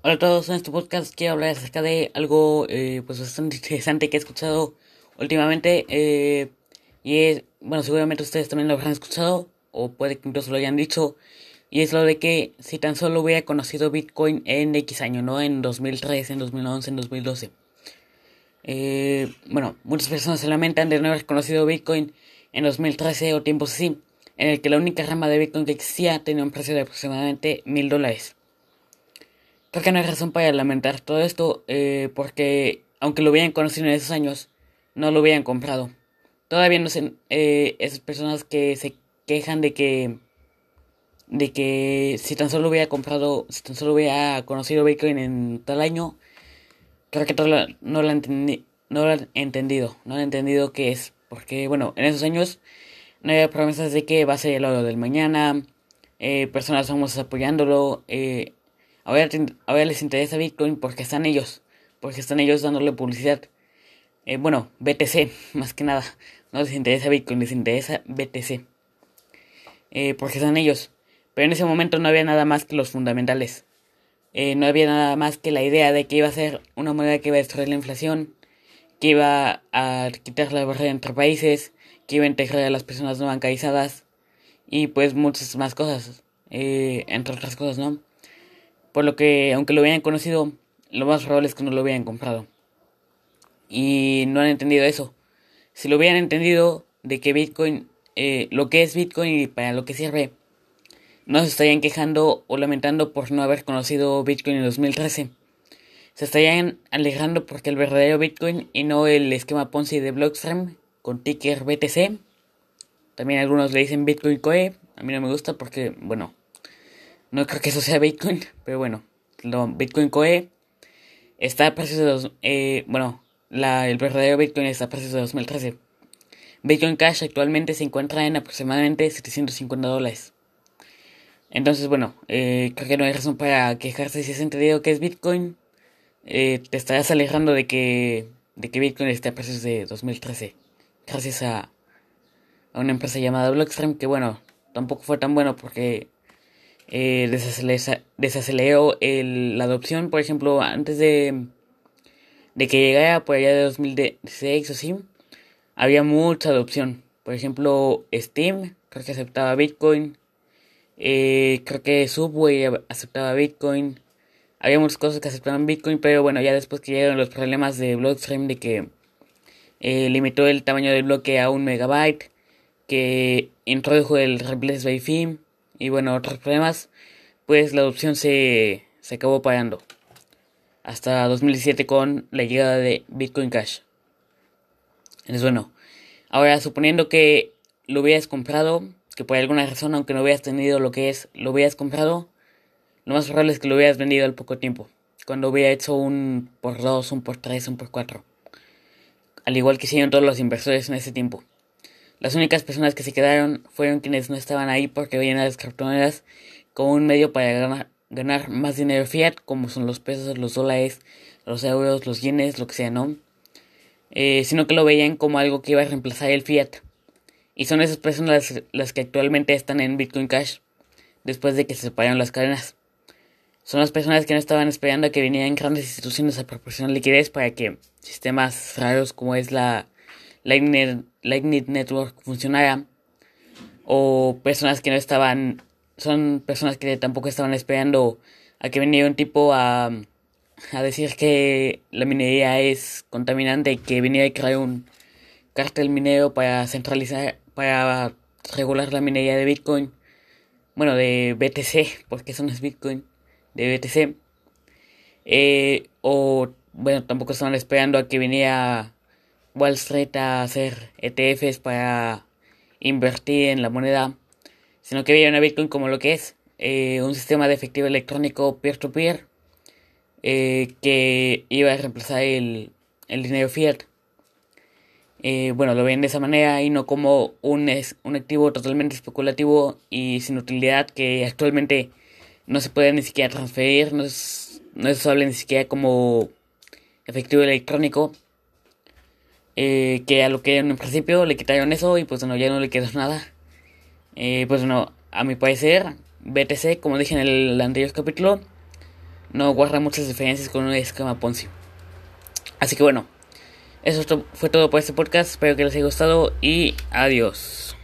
Hola a todos, en este podcast quiero hablar acerca de algo eh, pues bastante interesante que he escuchado últimamente eh, y es, bueno, seguramente ustedes también lo habrán escuchado o puede que incluso lo hayan dicho y es lo de que si tan solo hubiera conocido Bitcoin en X año, no en 2003, en 2011, en 2012. Eh, bueno, muchas personas se lamentan de no haber conocido Bitcoin en 2013 o tiempos así, en el que la única rama de Bitcoin que existía tenía un precio de aproximadamente mil dólares. Creo que no hay razón para lamentar todo esto, eh, porque aunque lo hubieran conocido en esos años, no lo hubieran comprado. Todavía no sé, eh, esas personas que se quejan de que, de que si tan solo hubiera comprado, si tan solo hubiera conocido Bitcoin en tal año, creo que todo no lo no lo han entendido, no han entendido qué es, porque bueno, en esos años no había promesas de que va a ser el oro del mañana, eh, personas famosas apoyándolo, eh, Ahora, les interesa Bitcoin porque están ellos, porque están ellos dándole publicidad. Eh, bueno, BTC, más que nada. No les interesa Bitcoin, les interesa BTC. Eh, porque están ellos. Pero en ese momento no había nada más que los fundamentales. Eh, no había nada más que la idea de que iba a ser una moneda que iba a destruir la inflación, que iba a quitar la barrera entre países, que iba a integrar a las personas no bancarizadas y pues muchas más cosas, entre otras cosas, ¿no? Por lo que, aunque lo hubieran conocido, lo más probable es que no lo hubieran comprado. Y no han entendido eso. Si lo hubieran entendido de que Bitcoin, eh, lo que es Bitcoin y para lo que sirve, no se estarían quejando o lamentando por no haber conocido Bitcoin en 2013. Se estarían alegrando porque el verdadero Bitcoin y no el esquema Ponzi de Blockstream con ticker BTC. También algunos le dicen Bitcoin Coe. A mí no me gusta porque, bueno, no creo que eso sea Bitcoin, pero bueno, lo, Bitcoin Coe está a precios de dos, eh, bueno, la, el verdadero Bitcoin está a precios de 2013. Bitcoin Cash actualmente se encuentra en aproximadamente 750 dólares. Entonces, bueno, eh, creo que no hay razón para quejarse si has entendido que es Bitcoin. Eh, te estarás alejando de que, de que Bitcoin esté a precios de 2013. Gracias a, a una empresa llamada Blockstream, que bueno, tampoco fue tan bueno porque eh, desaceleró el, la adopción, por ejemplo, antes de, que llegara por allá de 2006 o así, había mucha adopción. Por ejemplo, Steam, creo que aceptaba Bitcoin. Eh, creo que Subway aceptaba Bitcoin. Había muchas cosas que aceptaban Bitcoin, pero bueno, ya después que llegaron los problemas de Blockstream de que eh, limitó el tamaño del bloque a un megabyte, que introdujo el replace by fee y bueno, otros problemas, pues la adopción se, se acabó parando. Hasta 2017 con la llegada de Bitcoin Cash. Entonces bueno, ahora suponiendo que lo hubieras comprado, que por alguna razón, aunque no hubieras tenido lo que es, lo hubieras comprado, lo más probable es que lo hubieras vendido al poco tiempo. Cuando hubiera hecho un por dos, un por tres, un por cuatro. Al igual que hicieron todos los inversores en ese tiempo. Las únicas personas que se quedaron fueron quienes no estaban ahí porque veían a las criptomonedas como un medio para ganar, más dinero fiat, como son los pesos, los dólares, los euros, los yenes, lo que sea, ¿no? Eh, sino que lo veían como algo que iba a reemplazar el fiat. Y son esas personas las, las que actualmente están en Bitcoin Cash, después de que se separaron las cadenas. Son las personas que no estaban esperando a que vinieran grandes instituciones a proporcionar liquidez para que sistemas raros como es la Lightning, Network funcionara. O personas que no estaban, son personas que tampoco estaban esperando a que viniera un tipo a, a decir que la minería es contaminante y que viniera a crear un cartel minero para centralizar, para regular la minería de Bitcoin. Bueno, de BTC, porque eso no es Bitcoin, de BTC. Eh, o, bueno, tampoco estaban esperando a que viniera Wall Street a hacer ETFs para invertir en la moneda, sino que vieron a Bitcoin como lo que es, eh, un sistema de efectivo electrónico peer-to-peer eh, que iba a reemplazar el, el dinero fiat. Eh, bueno, lo ven de esa manera y no como un, un activo totalmente especulativo y sin utilidad que actualmente no se puede ni siquiera transferir, no es, no es usable ni siquiera como efectivo electrónico eh, que a lo que en principio le quitaron eso y pues bueno, ya no le quedó nada. Eh, pues bueno, a mi parecer, BTC, como dije en el anterior capítulo, no guarda muchas diferencias con un esquema Ponzi. Así que bueno, eso fue todo por este podcast. Espero que les haya gustado y adiós.